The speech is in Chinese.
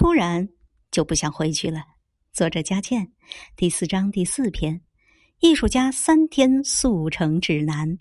突然就不想回去了。作者佳倩第四章第四篇。艺术家三天速成指南。